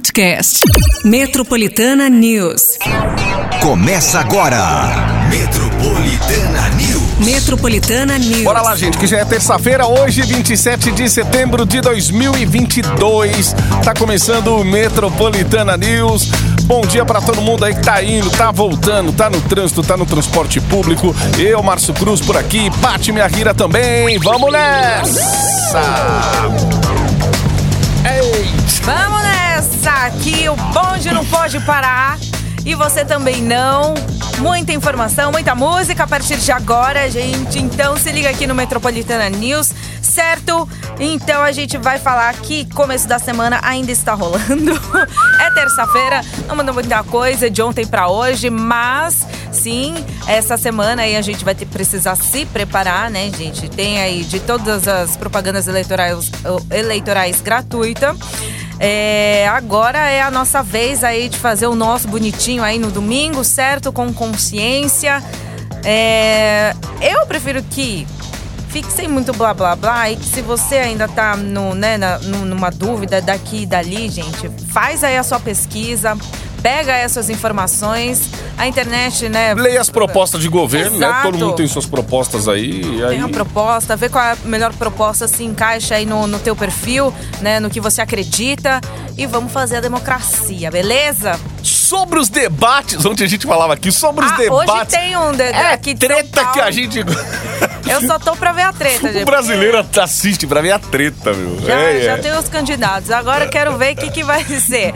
podcast. Metropolitana News. Começa agora. Metropolitana News. Metropolitana News. Bora lá, gente, que já é terça-feira, hoje, 27 de setembro de 2022. Tá começando o Metropolitana News. Bom dia pra todo mundo aí que tá indo, tá voltando, tá no trânsito, tá no transporte público. Eu, Márcio Cruz, por aqui. Pati Minha Rira também. Vamos nessa! Vamos nessa! Aqui o bonde não pode parar. E você também não. Muita informação, muita música a partir de agora, gente. Então se liga aqui no Metropolitana News, certo? Então a gente vai falar que começo da semana ainda está rolando. é terça-feira, não mudou muita coisa de ontem para hoje, mas sim, essa semana aí a gente vai ter, precisar se preparar, né, gente? Tem aí de todas as propagandas eleitorais, eleitorais. É, agora é a nossa vez aí de fazer o nosso bonitinho aí no domingo, certo? Com consciência. É, eu prefiro que fique sem muito blá blá blá e que se você ainda tá no, né, na, numa dúvida daqui e dali, gente, faz aí a sua pesquisa, pega essas informações. A internet, né? Leia as propostas de governo, Exato. né? Todo mundo tem suas propostas aí. e aí... Tem a proposta, vê qual é a melhor proposta, se encaixa aí no, no teu perfil, né? No que você acredita. E vamos fazer a democracia, beleza? Sobre os debates, ontem a gente falava aqui, sobre os Ah, debates. hoje tem um de, É aqui treta que a gente. Eu só tô pra ver a treta, gente. o brasileiro assiste pra ver a treta, meu. Já, É, já é. tem os candidatos. Agora quero ver o que, que vai ser.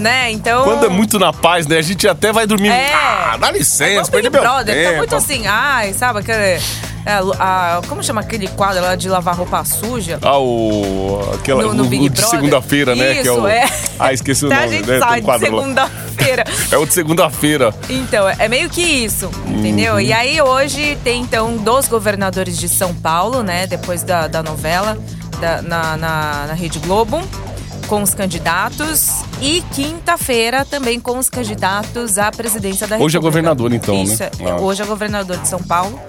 Né? Então. Quando é muito na paz, né? A gente até vai dormir. É. Ah, dá É licença, Big meu Brother, tempo. tá muito assim, ai, sabe aquele. é, a- como chama aquele quadro lá de lavar roupa suja? Ah, o. Aquela, No- no o- o de segunda-feira, né? que é Isso, o... é. Ah, esqueci o nome, a gente né? Sai um de segunda-feira. É o de segunda-feira. Então, é meio que isso, entendeu? Uhum. E aí hoje tem então dos governadores de São Paulo, né? Depois da, da novela da- na, na, na Rede Globo, com os candidatos. E quinta-feira também com os candidatos à presidência da Hoje é República. governador, então, né? Isso, é- Ah. hoje é governador de São Paulo.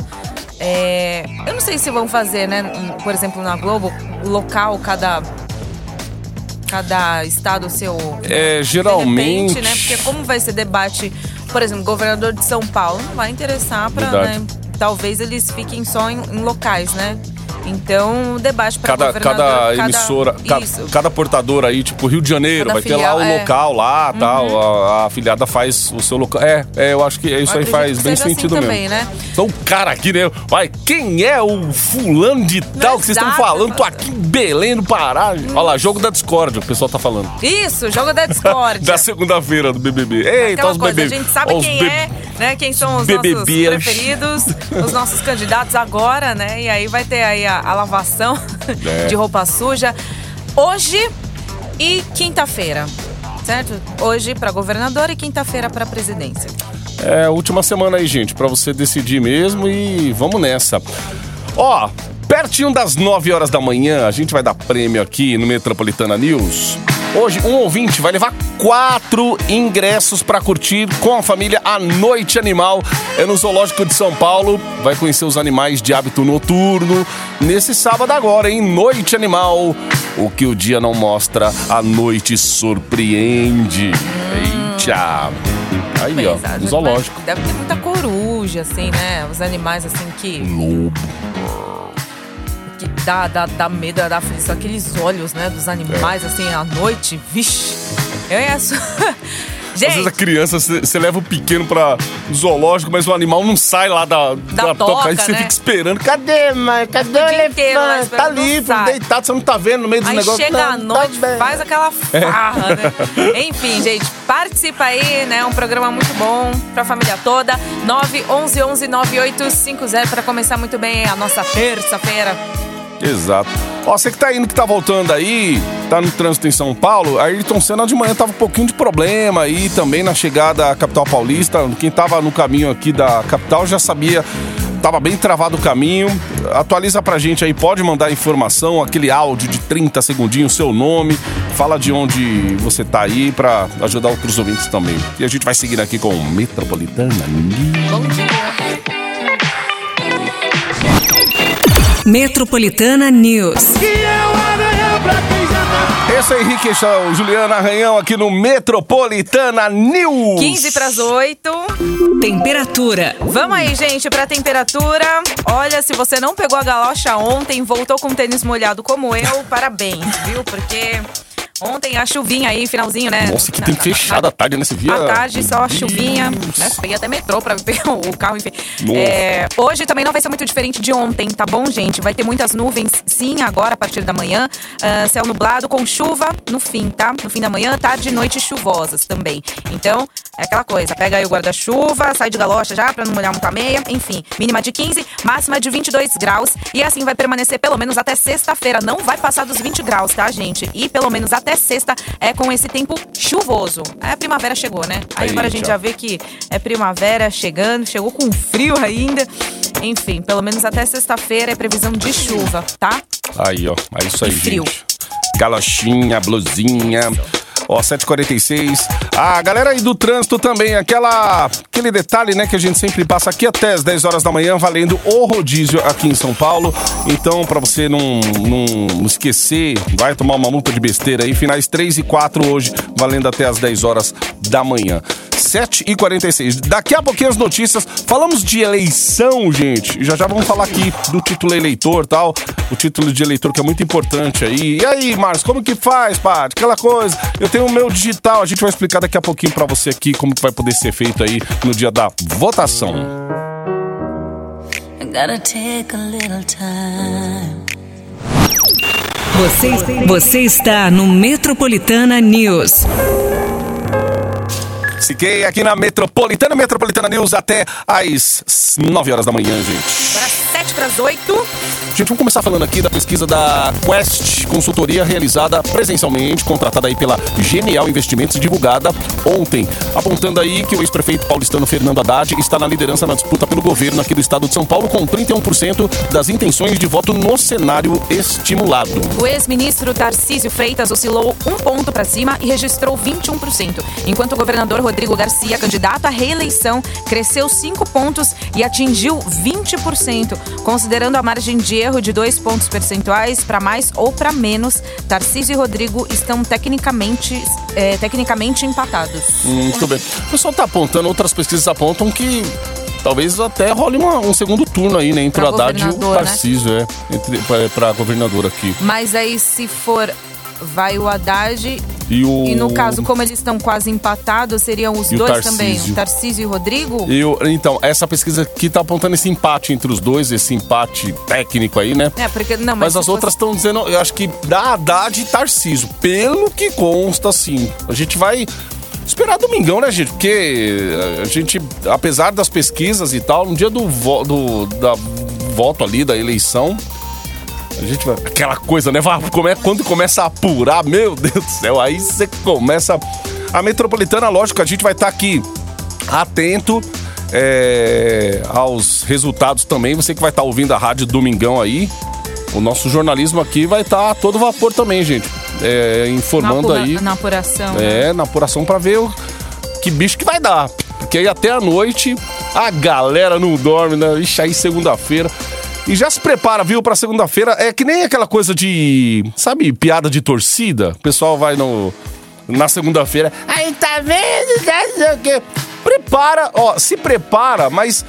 É, eu não sei se vão fazer, né? Por exemplo, na Globo, local, cada. Cada estado seu. É, geralmente. repente, né? Porque como vai ser debate, por exemplo, governador de São Paulo, não vai interessar para, né? Talvez eles fiquem só em, em locais, né? Então, o debate para Cada, cada emissora, ca- Isso. cada, portadora aí, tipo Rio de Janeiro, Cada vai ter lá filial, o é. Uhum. local lá, tal. A, a afiliada faz o seu local. É, é, eu acho que isso aí faz bem assim sentido também, mesmo. né? Então, o cara aqui, né? Vai, quem é o fulano de tal que vocês estão falando? Tô aqui em Belém, no Pará. Olha lá, jogo da Discord, o pessoal tá falando. Isso, jogo da Discord. Da segunda-feira do BBB. Eita, Aquela os coisa, bebês. a gente sabe os quem be- é, né? Quem são os BBB. nossos preferidos, os nossos candidatos agora, né? E aí vai ter aí a, a lavação É. de roupa suja hoje e quinta-feira, certo? Hoje para governador e quinta-feira para presidência. É, última semana aí, gente, pra você decidir mesmo e vamos nessa. Ó, pertinho das 9 horas da manhã, a gente vai dar prêmio aqui no Metropolitana News. Hoje, um ouvinte vai levar quatro ingressos pra curtir com a família a Noite Animal. É no Zoológico de São Paulo. Vai conhecer os animais de hábito noturno. Nesse sábado agora, hein? Noite Animal. O que o dia não mostra, a noite surpreende. Eita! Aí, ó, no zoológico. Deve ter muita coruja, assim, né? Os animais, assim, que, Lobo. Que dá, dá, dá medo, dá aflição. Aqueles olhos, né? Dos animais, assim, à noite. Vixe! Eu ia... su- Às vezes a Gente, criança, você leva o pequeno pra zoológico, mas o animal não sai lá da, da, toca, Aí você né? fica esperando. Cadê, mãe? Cadê o lá elefante? Tá ali, sai. deitado, você não tá vendo no meio dos Aí negócios. chega à Não, tá noite, bem. faz aquela farra, né? Enfim, gente, participa aí, né? Um programa muito bom pra família toda. 911 11 9850 pra começar muito bem a nossa terça-feira. Exato. Ó, você que tá indo, que tá voltando aí, tá no trânsito em São Paulo, a Ayrton Senna de manhã tava um pouquinho de problema aí também na chegada à capital paulista. Quem tava no caminho aqui da capital já sabia. Tava bem travado o caminho. Atualiza pra gente aí, pode mandar informação, aquele áudio de 30 segundinhos, seu nome, fala de onde você tá aí pra ajudar outros ouvintes também. E a gente vai seguir aqui com Metropolitana. Bom dia. Metropolitana News. Vanessa Henrique, o Juliana Arranhão aqui no Metropolitana News. 15 para as 8. Temperatura. Vamos aí, gente, pra temperatura. Olha, se você não pegou a galocha ontem, voltou com tênis molhado como eu, parabéns, viu? Porque Ontem a chuvinha aí, finalzinho, né? Nossa, que tem fechado a tarde nesse dia. À tarde, só a chuvinha. Né? Peguei até metrô pra pegar o carro, enfim. É, hoje também não vai ser muito diferente de ontem, tá bom, gente? Vai ter muitas nuvens, sim, agora, a partir da manhã. Ah, céu nublado com chuva no fim, tá? No fim da manhã, tarde e noite chuvosas também. Então, é aquela coisa. Pega aí o guarda-chuva, sai de galocha já pra não molhar muito a meia. Enfim, mínima de 15, máxima de 22 graus. E assim vai permanecer pelo menos até sexta-feira. Não vai passar dos 20 graus, tá, gente? E pelo menos até sexta é com esse tempo chuvoso. Aí a primavera chegou, né? Aí agora a gente já vê que é primavera chegando, chegou com frio ainda. Enfim, pelo menos até sexta-feira é previsão de chuva, tá? Aí, ó. É isso aí, E frio. gente. Galochinha, blusinha. Ó, 7h46. A galera aí do trânsito também, aquela, aquele detalhe, né, que a gente sempre passa aqui até as 10 horas da manhã, valendo o rodízio aqui em São Paulo. Então, pra você não, não esquecer, vai tomar uma multa de besteira aí, finais 3 e 4 hoje, valendo até as 10 horas da manhã. 7 e 46 Daqui a pouquinho as notícias. Falamos de eleição, gente. Já já vamos falar aqui do título eleitor tal. O título de eleitor que é muito importante aí. E aí, Marcos, como que faz, Paty? Aquela coisa. Eu tenho o meu digital. A gente vai explicar daqui a pouquinho pra você aqui como que vai poder ser feito aí no dia da votação. Você, você está no Metropolitana News. Fiquei aqui na Metropolitana, Metropolitana News até às 9 horas da manhã, gente. Agora 7 para as 8. Gente, vamos começar falando aqui da pesquisa da Quest Consultoria, realizada presencialmente, contratada aí pela Genial Investimentos, divulgada ontem, apontando aí que o ex-prefeito paulistano Fernando Haddad está na liderança na disputa pelo governo aqui do estado de São Paulo, com 31% das intenções de voto no cenário estimulado. O ex-ministro Tarcísio Freitas oscilou um ponto para cima e registrou 21%, enquanto o governador Rodrigo Garcia, candidato à reeleição, cresceu 5 pontos e atingiu 20%. Considerando a margem de erro de dois pontos percentuais para mais ou para menos, Tarcísio e Rodrigo estão tecnicamente, é, tecnicamente empatados. Muito bem. O pessoal está apontando, outras pesquisas apontam que talvez até role uma- um segundo turno aí, né? Entre Pra o Haddad e o né? Tarcísio, é. Entre, pra, pra governador aqui. Mas aí, se for, vai o Haddad. E o. E no caso, como eles estão quase empatados, seriam os E o dois Tarcísio. também, o Tarcísio e Rodrigo? Eu, então, essa pesquisa aqui tá apontando esse empate entre os dois, esse empate técnico aí, né? É, porque não, Mas, mas, as outras estão dizendo, eu acho que da Haddad e Tarcísio. Pelo que consta, assim. A gente vai esperar domingão, né, gente? Porque a gente, apesar das pesquisas e tal, no dia do, vo, do da voto ali, da eleição, a gente vai. Aquela coisa, né? Vai, come- Quando começa a apurar, meu Deus do céu, aí você começa. A metropolitana, lógico, a gente vai estar aqui atento. é, aos resultados também. Você que vai estar ouvindo a rádio domingão aí. O nosso jornalismo aqui vai estar a todo vapor também, gente. É, informando na, apura- aí. na apuração. né? É, na apuração pra ver o, que bicho que vai dar. Porque aí até a noite a galera não dorme, né? Ixi, aí segunda-feira. E já se prepara, viu, pra segunda-feira. É que nem aquela coisa de. Sabe, piada de torcida? O pessoal vai no. Na segunda-feira. Aí tá vendo? Não sei o quê. Prepara, ó, se prepara, mas.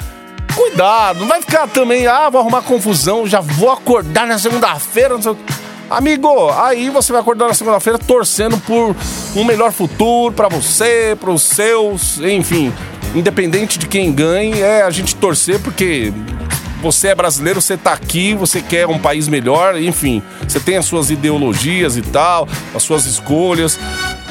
Cuidado, não vai ficar também, ah, vou arrumar confusão, já vou acordar na segunda-feira, não sei o quê. Amigo, aí você vai acordar na segunda-feira torcendo por um melhor futuro pra você, pros seus, enfim. Independente de quem ganhe, é a gente torcer porque você é brasileiro, você tá aqui, você quer um país melhor, enfim. Você tem as suas ideologias e tal, as suas escolhas.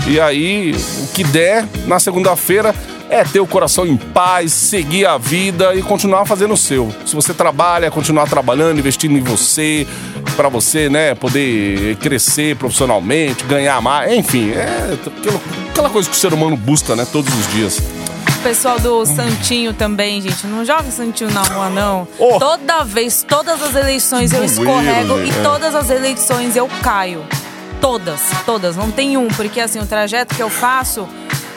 E aí, o que der na segunda-feira é ter o coração em paz, seguir a vida e continuar fazendo o seu. Se você trabalha, continuar trabalhando, investindo em você, pra você, né, poder crescer profissionalmente, ganhar mais, enfim, é aquela coisa que o ser humano busca, né, todos os dias. O pessoal do Santinho também, gente. Não joga Santinho na rua, não. Oh. Toda vez, todas as eleições eu escorrego velho, e é. todas as eleições eu caio. Todas, todas. Não tem um, porque assim, o trajeto que eu faço,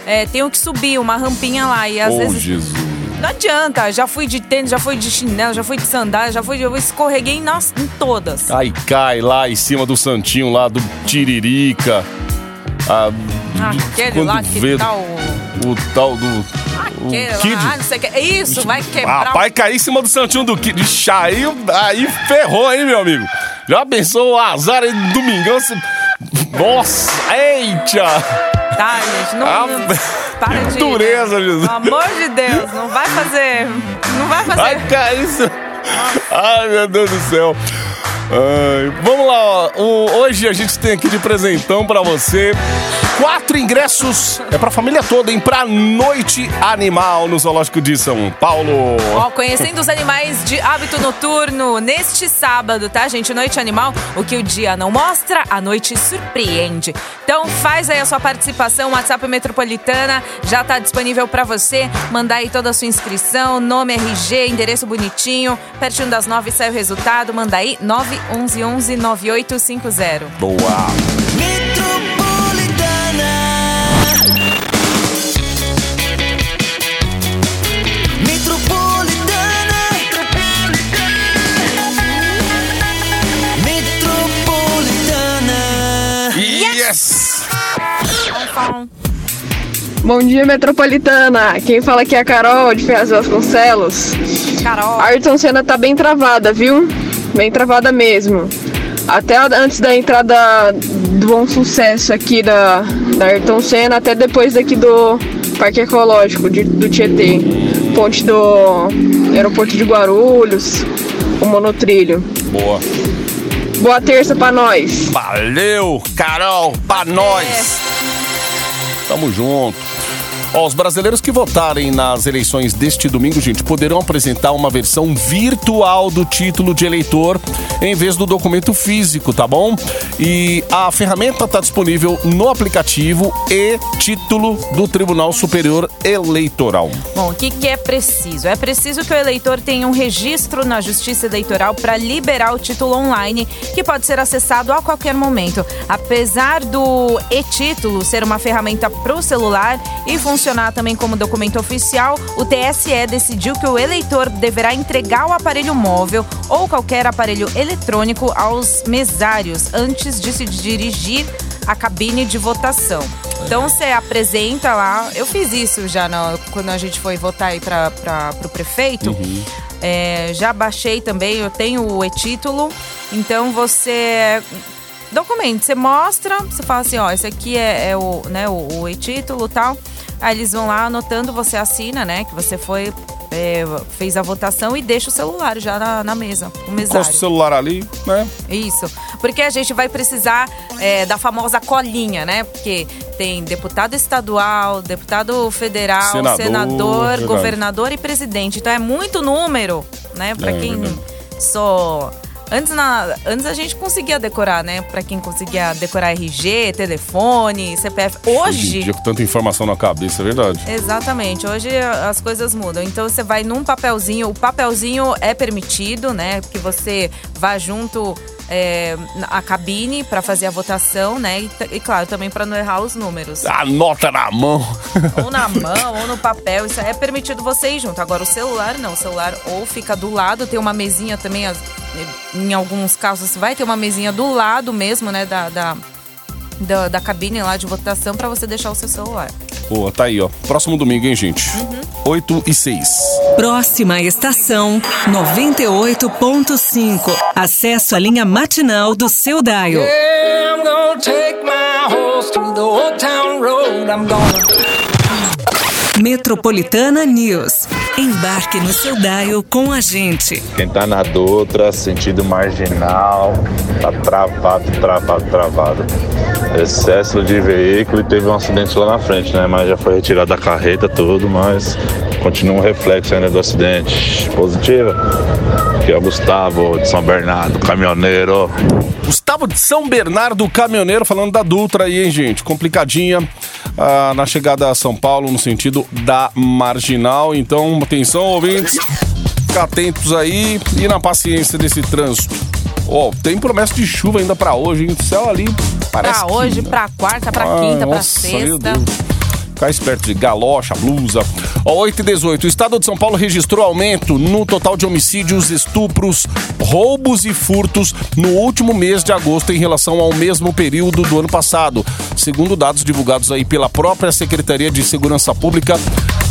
é, tenho que subir uma rampinha lá. E às oh, vezes Jesus. Não adianta, já fui de tênis, já fui de chinelo, já fui de sandália, já fui de. Eu escorreguei nas, em todas. Aí cai lá em cima do santinho lá do Tiririca. Ah, Aquele lá que vê tal. O tal do. O Kid. lá, não sei o que. Isso, vai quebrar. Rapaz, cair em cima do santinho do Kid. Ixi, Aí, aí ferrou, hein, meu amigo? Já pensou o azar aí do domingão? Você... Nossa, eita! Tá, gente, não. Ah, não para de. dureza, Jesus. Pelo amor de Deus, não vai fazer. Não vai fazer. Vai cair isso. Ai, meu Deus do céu. Ai, vamos lá, ó. O- hoje a gente tem aqui de presentão pra você quatro ingressos. É pra família toda, hein? Pra Noite Animal no Zoológico de São Paulo. Ó, conhecendo os animais de hábito noturno neste sábado, tá, gente? Noite Animal, o que o dia não mostra, a noite surpreende. Então faz aí a sua participação, WhatsApp Metropolitana já tá disponível pra você. Mandar aí toda a sua inscrição, nome, RG, endereço bonitinho. Pertinho das nove sai o resultado. Manda aí 911 9850. Boa. Metropolitana Metropolitana Metropolitana Yes! Bom dia, Metropolitana. Quem fala aqui é a Carol, de Ferraz Vasconcelos. Carol. A Ayrton Senna tá bem travada, viu? Bem travada mesmo. Até antes da entrada do Bom Sucesso aqui da, da Ayrton Senna, até depois daqui do Parque Ecológico de- do Tietê. Ponte do Aeroporto de Guarulhos, o monotrilho. Boa. Boa terça pra nós. Valeu, Carol, pra nós. Tamo junto. Ó, os brasileiros que votarem nas eleições deste domingo, gente, poderão apresentar uma versão virtual do título de eleitor em vez do documento físico, tá bom? E a ferramenta está disponível no aplicativo e título do Tribunal Superior Eleitoral. Bom, o que, que é preciso? É preciso que o eleitor tenha um registro na Justiça Eleitoral para liberar o título online, que pode ser acessado a qualquer momento. Apesar do e-título ser uma ferramenta para o celular e funcionar também como documento oficial, o TSE decidiu que o eleitor deverá entregar o aparelho móvel ou qualquer aparelho eletrônico aos mesários antes de se dirigir à cabine de votação. Então você apresenta lá. Eu fiz isso já no- quando a gente foi votar aí para o prefeito. É, já baixei também, eu tenho o e-título. Então você documento, você mostra, você fala assim, ó, esse aqui é, é o, né, o, o e-título e tal. Aí eles vão lá anotando, você assina, né, que você foi, é, fez a votação e deixa o celular já na, na mesa, o mesário. Encosta o celular ali, né? Isso. Porque a gente vai precisar é, da famosa colinha, né? Porque tem deputado estadual, deputado federal, Senador, senador, governador e presidente. Então é muito número, né? Pra É, quem só. Antes, na, antes a gente conseguia decorar, né? Pra quem conseguia decorar RG, telefone, CPF. Hoje dia, com tanta informação na cabeça, é verdade. Exatamente. Hoje as coisas mudam. Então você vai num papelzinho. O papelzinho é permitido, né? Que você vá junto é, à cabine para fazer a votação, né? E, e, claro, também para não errar os números. Anota na mão. ou na mão, ou no papel. Isso é permitido você ir junto. Agora o celular não. O celular ou fica do lado, tem uma mesinha também. as- Em alguns casos vai ter uma mesinha do lado mesmo, né? Da, da, da, da cabine lá de votação para você deixar o seu celular. Boa, tá aí, ó. Próximo domingo, hein, gente? 8 e 6. Próxima estação 98.5. Acesso à linha matinal do seu Daio. I'm gonna take my horse through the old town road I'm gonna Metropolitana News. Embarque no seu Daio com a gente. Quem tá na Dutra, sentido marginal, tá travado, travado, travado. Excesso de veículo e teve um acidente lá na frente, né? Mas já foi retirado da carreta tudo, mas continua um reflexo ainda do acidente. Positiva. Aqui é o Gustavo de São Bernardo, caminhoneiro. Gustavo de São Bernardo, caminhoneiro, falando da Dutra aí, hein, gente? Complicadinha ah, na chegada a São Paulo, no sentido da marginal. Então, atenção, ouvintes. Ficar atentos aí e na paciência desse trânsito. Ó, tem promessa de chuva ainda pra hoje, hein? O céu ali parece Pra hoje, que... pra quarta, pra Ah, quinta, pra nossa, meu sexta. Deus. Ficar esperto de galocha, blusa. Ó, 8 e 18. O estado de São Paulo registrou aumento no total de homicídios, estupros, roubos e furtos no último mês de agosto em relação ao mesmo período do ano passado. Segundo dados divulgados aí pela própria Secretaria de Segurança Pública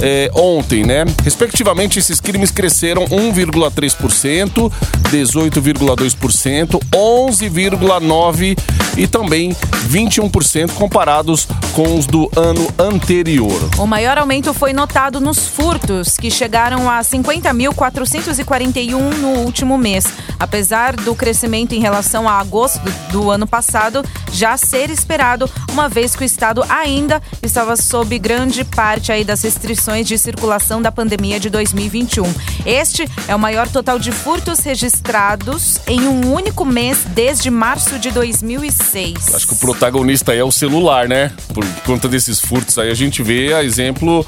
é, ontem, né? Respectivamente, esses crimes cresceram 1,3%, 18,2%, 11,9% e também 21% comparados com os do ano anterior. O maior aumento foi notado nos furtos, que chegaram a 50.441 no último mês. Apesar do crescimento em relação a agosto do ano passado já ser esperado, uma vez que o estado ainda estava sob grande parte aí das restrições de circulação da pandemia de 2021. Este é o maior total de furtos registrados em um único mês desde março de 2006. Acho que o protagonista aí é o celular, né? Por conta desses furtos aí, a gente vê a exemplo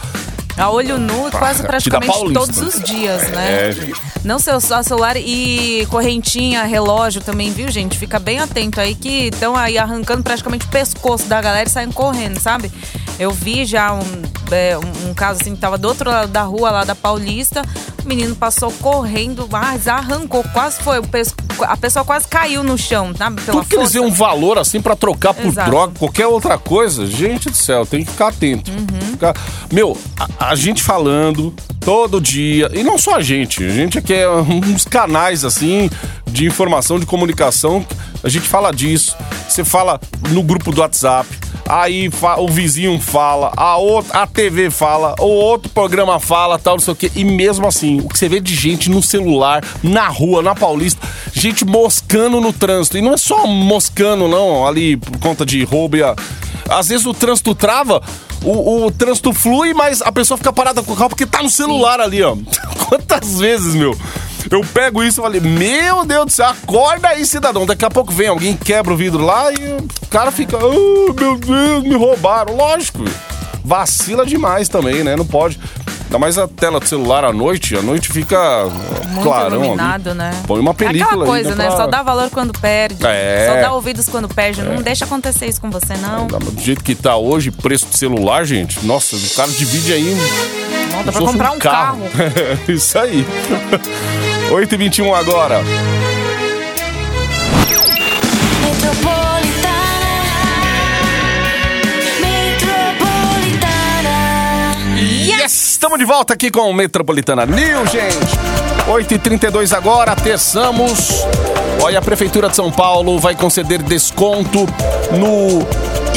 A olho nu, quase praticamente todos os dias, né? É, gente. Não seu só celular e correntinha, relógio também, viu, gente? Fica bem atento aí que estão aí arrancando praticamente o pescoço da galera e saindo correndo, sabe? Eu vi já um, é, um- um caso assim que tava do outro lado da rua, lá da Paulista. O menino passou correndo, mas arrancou, quase foi. a pessoa quase caiu no chão, sabe? Pela Tudo que eles força. dêem um valor assim pra trocar por Exato. droga, qualquer outra coisa, gente do céu, tem que ficar atento. Uhum. Ficar- Meu, a, a gente falando todo dia, e não só a gente, a gente aqui é uns canais assim de informação, de comunicação, a gente fala disso. Você fala no grupo do WhatsApp, aí o vizinho fala, a, outra, a TV fala, o outro programa fala, tal, não sei o quê. E mesmo assim, o que você vê de gente no celular, na rua, na Paulista, gente moscando no trânsito. E não é só moscando, não, ali por conta de roubo e a... Às vezes o trânsito trava, o, o trânsito flui, mas a pessoa fica parada com o carro porque tá no celular ali, ó. Quantas vezes, meu? Eu pego isso e falei, meu Deus do céu, acorda aí, cidadão. Daqui a pouco vem alguém, quebra o vidro lá e o cara fica, oh, meu Deus, me roubaram. Lógico, vacila demais também, né? Não pode. Ainda mais a tela do celular à noite, à noite fica Muito clarão ali. iluminado, né? Põe uma película Aquela aí, coisa, dá né? pra- Só dá valor quando perde. É. Só dá ouvidos quando perde. Não deixa acontecer isso com você, não. Do jeito que tá hoje, preço de celular, gente, nossa, o cara divide aí Não, dá pra comprar um carro. Isso aí. 8h21 agora. Yes! Estamos de volta aqui com o Metropolitana News, gente. 8h32 agora, terçamos. Olha, a Prefeitura de São Paulo vai conceder desconto no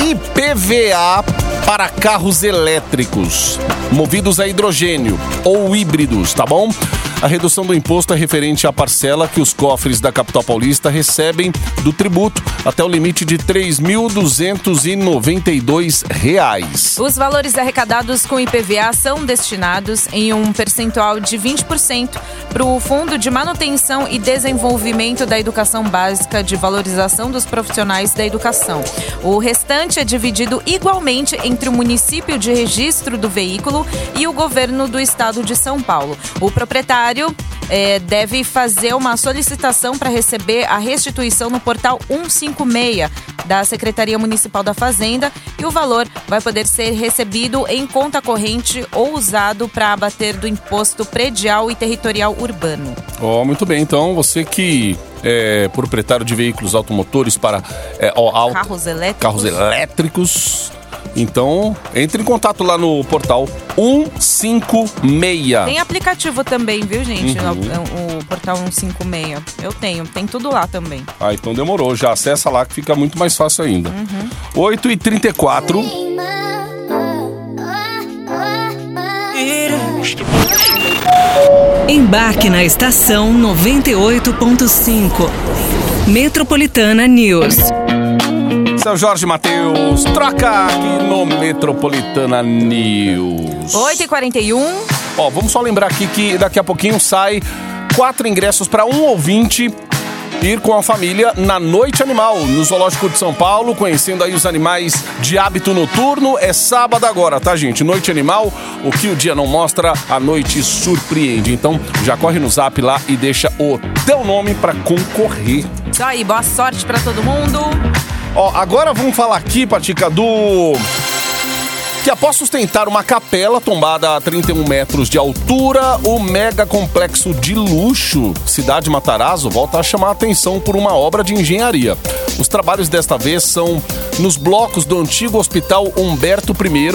IPVA para carros elétricos, movidos a hidrogênio ou híbridos, tá bom? A redução do imposto é referente à parcela que os cofres da capital paulista recebem do tributo até o limite de 3.292 reais. Os valores arrecadados com IPVA são destinados em um percentual de 20% para o Fundo de Manutenção e Desenvolvimento da Educação Básica de Valorização dos Profissionais da Educação. O restante é dividido igualmente entre o município de registro do veículo e o governo do estado de São Paulo. O proprietário eh, deve fazer uma solicitação para receber a restituição no portal 156 da Secretaria Municipal da Fazenda e o valor vai poder ser recebido em conta corrente ou usado para abater do imposto predial e territorial urbano. Ó, muito bem. Então, você que é proprietário de veículos automotores para é, auto- Carros elétricos. carros elétricos, então entre em contato lá no portal 156. Tem aplicativo também, viu, gente? Uhum. O, o portal 156. Eu tenho, tem tudo lá também. Ah, então demorou. Já acessa lá que fica muito mais fácil ainda. 8h34. Embarque na estação 98.5. Metropolitana News. Seu Jorge Matheus, troca aqui no Metropolitana News. 8h41. Ó, vamos só lembrar aqui que daqui a pouquinho sai quatro ingressos para um ouvinte ir com a família na Noite Animal, no Zoológico de São Paulo, conhecendo aí os animais de hábito noturno. É sábado agora, tá, gente? Noite Animal, o que o dia não mostra, a noite surpreende. Então, já corre no zap lá e deixa o teu nome para concorrer. Isso aí, boa sorte pra todo mundo. Ó, agora vamos falar aqui, Patica, do que após sustentar uma capela tombada a 31 metros de altura, o mega complexo de luxo Cidade Matarazzo volta a chamar a atenção por uma obra de engenharia. Os trabalhos desta vez são nos blocos do antigo Hospital Humberto I,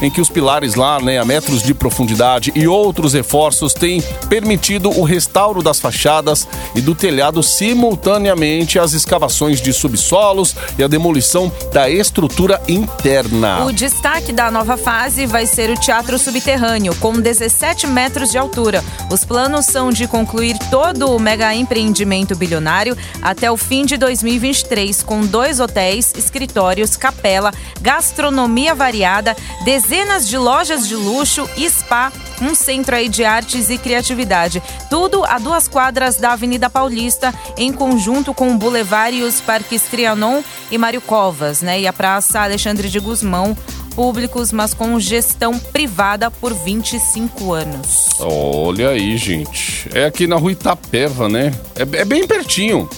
em que os pilares lá, né, a metros de profundidade e outros reforços têm permitido o restauro das fachadas e do telhado simultaneamente às escavações de subsolos e a demolição da estrutura interna. O destaque da nova fase vai ser o Teatro Subterrâneo, com 17 metros de altura. Os planos são de concluir todo o mega empreendimento bilionário até o fim de 2023, com dois hotéis, escritórios, capela, gastronomia variada, dezenas de lojas de luxo, spa, um centro aí de artes e criatividade. Tudo a duas quadras da Avenida Paulista, em conjunto com o Boulevard e os parques Trianon e Mário Covas, né? E a Praça Alexandre de Guzmão, públicos, mas com gestão privada por 25 anos. Olha aí, gente. É aqui na rua Itapeva, né? É, é bem pertinho.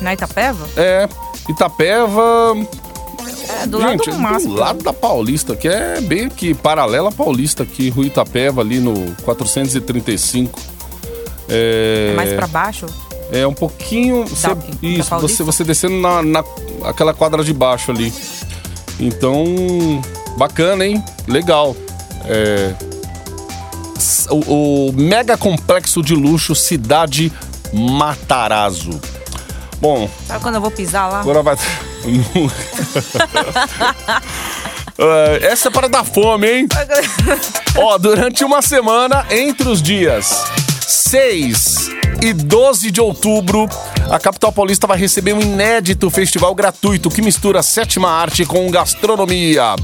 Na Itapeva? É, Itapeva. É, do gente, lado do do lado da Paulista, que é bem aqui, paralela à Paulista aqui, Rua Itapeva, ali no 435. É, Mais pra baixo? É um pouquinho. Você, isso, você, você descendo na, na aquela quadra de baixo ali. Então, bacana, hein? Legal. É, o, o mega complexo de luxo Cidade Matarazzo. Bom, Sabe quando eu vou pisar lá? agora vai. É, Essa é para dar fome, hein? Ó, durante uma semana, entre os dias 6 e 12 de outubro, a capital paulista vai receber um inédito festival gratuito que mistura sétima arte com gastronomia.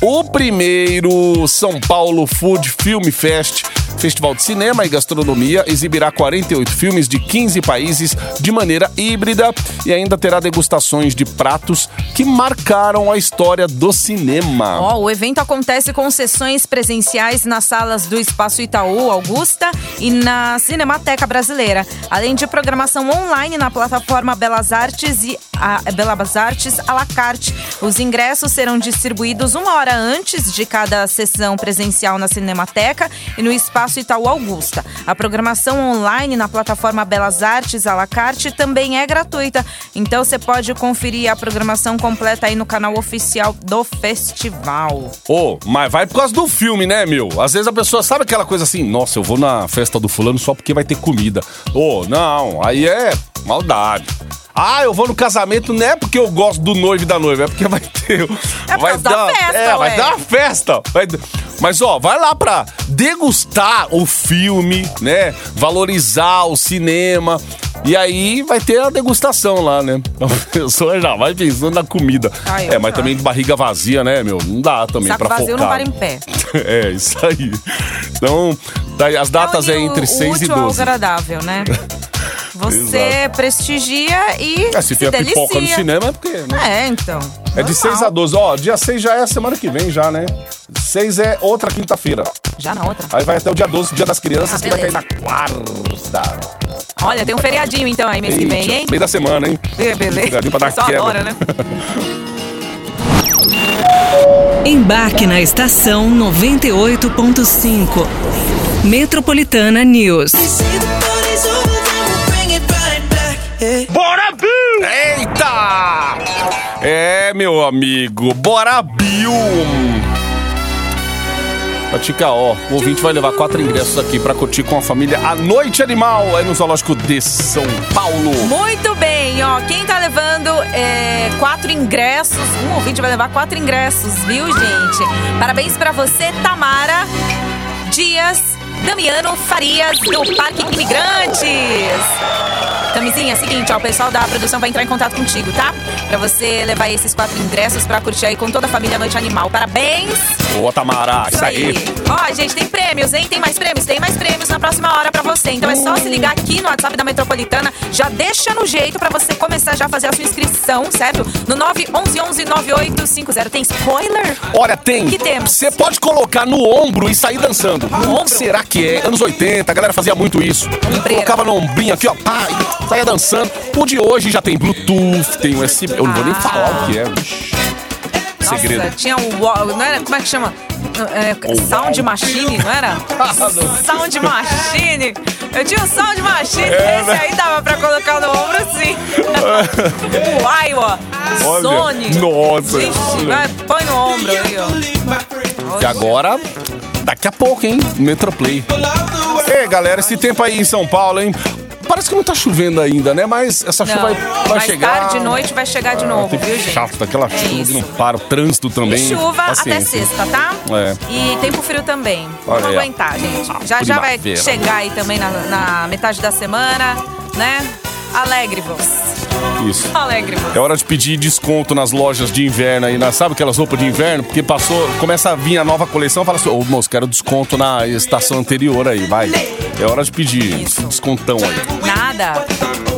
O primeiro São Paulo Food Film Fest, festival de cinema e gastronomia, exibirá 48 filmes de 15 países de maneira híbrida e ainda terá degustações de pratos que marcaram a história do cinema. Ó, o evento acontece com sessões presenciais nas salas do Espaço Itaú Augusta e na Cinemateca Brasileira, além de programação online na plataforma Belas Artes e a Belas Artes à la carte. Os ingressos serão distribuídos uma hora antes de cada sessão presencial na Cinemateca e no Espaço Itaú Augusta. A programação online na plataforma Belas Artes à la carte também é gratuita, então você pode conferir a programação completa aí no canal oficial do festival. Ô, mas vai por causa do filme, né, meu? Às vezes a pessoa sabe aquela coisa assim, nossa, eu vou na festa do fulano só porque vai ter comida. Ô, não, aí é maldade. Ah, eu vou no casamento não é porque eu gosto do noivo e da noiva, é porque vai ter. É por vai causa da festa, É, vai ué. dar uma festa. Vai- mas, ó, vai lá pra degustar o filme, né? Valorizar o cinema. E aí vai ter a degustação lá, né? A pessoa já vai pensando na comida. Ah, eu é, mas também de barriga vazia, né, meu? Não dá também Saco pra vazio focar. não para em pé. É, isso aí. Então, daí as datas é, Então, entre o 6 e útil ao 12. agradável, né? Você prestigia e É, se se tiver delicia. pipoca no cinema é porque, né? É, então. É de 6 a 12. Ó, dia 6 já é semana que vem já, né? 6 é outra quinta-feira. Já na outra. Aí vai até o dia 12, dia das crianças, Ah, que vai cair na quarta. Olha, tem um feriadinho então aí mês que vem, Eita, hein? Meio da semana, hein? É, beleza. Feriadinho pra dar Só quebra. adora, né? Embarque na estação 98.5. Metropolitana News. Bora, Bill! Eita! É, meu amigo, bora, Bill! Tica, ó, o ouvinte vai levar quatro ingressos aqui pra curtir com a família a Noite Animal, aí no Zoológico de São Paulo. Muito bem, ó. Quem tá levando é, quatro ingressos, um ouvinte vai levar quatro ingressos, viu, gente? Parabéns pra você, Tamara Dias Damiano Farias, do Parque Imigrantes. Camisinha, é o seguinte, ó, o pessoal da produção vai entrar em contato contigo, tá? Pra você levar esses quatro ingressos pra curtir aí com toda a família a Noite Animal. Parabéns! Ô, Tamara, isso aí. Ó, gente, tem prêmios, hein? Tem mais prêmios? Tem mais prêmios na próxima hora pra você. Então é só se ligar aqui no WhatsApp da Metropolitana. Já deixa no jeito pra você começar já a fazer a sua inscrição, certo? No 911-9850. Tem spoiler? Olha, tem. Que temos? Você pode colocar no ombro e sair dançando. ombro? Será que é? Anos 80, a galera fazia muito isso. Colocava no ombrinho aqui, ó, e saia dançando. O de hoje já tem Bluetooth, tem USB. Eu não vou nem Ah. falar o que é. Nossa, segredo. tinha o. wa- Não era, como é que chama? É, sound Machine, não era? sound Machine. Eu tinha o Sound Machine. É, Esse aí dava pra colocar no ombro, sim. o Iowa. Olha, Sony. nossa. Vai, põe no ombro aí, ó. E agora, daqui a pouco, hein? Metroplay. Ei, galera, esse tempo aí em São Paulo, hein? Parece que não tá chovendo ainda, né? Mas essa chuva vai, vai mais chegar. tarde e noite vai chegar de novo, Tempo viu, gente? chato, aquela É chuva que não para, o trânsito também. E chuva até Paciência. sexta, tá? É. E tempo frio também. Olha Vamos aguentar, gente. Ah, Já já vai chegar aí também na, na metade da semana, né? Alegre-vos. Isso. Alegre-vos. É hora de pedir desconto nas lojas de inverno aí, na, sabe aquelas roupas de inverno? Porque passou, começa a vir a nova coleção, fala assim, ô moço, quero desconto na estação anterior aí, vai. É hora de pedir Isso. descontão aí. Nada.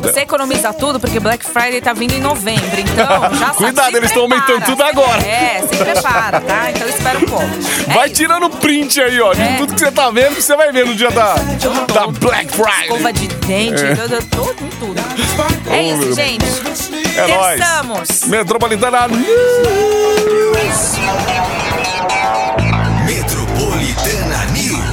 Você economiza tudo porque Black Friday tá vindo em novembro, então já sabe, Cuidado, eles tão prepara. aumentando tudo agora. É, se prepara, tá? Então espera um pouco. É Vai isso. tirando print aí, ó, de É. tudo que você tá vendo, que você vai ver no dia da, da Black Escova Friday. de dente, tudo, tudo, tudo. É isso, gente. É nóis. Terçamos. Metropolitana Metropolitana.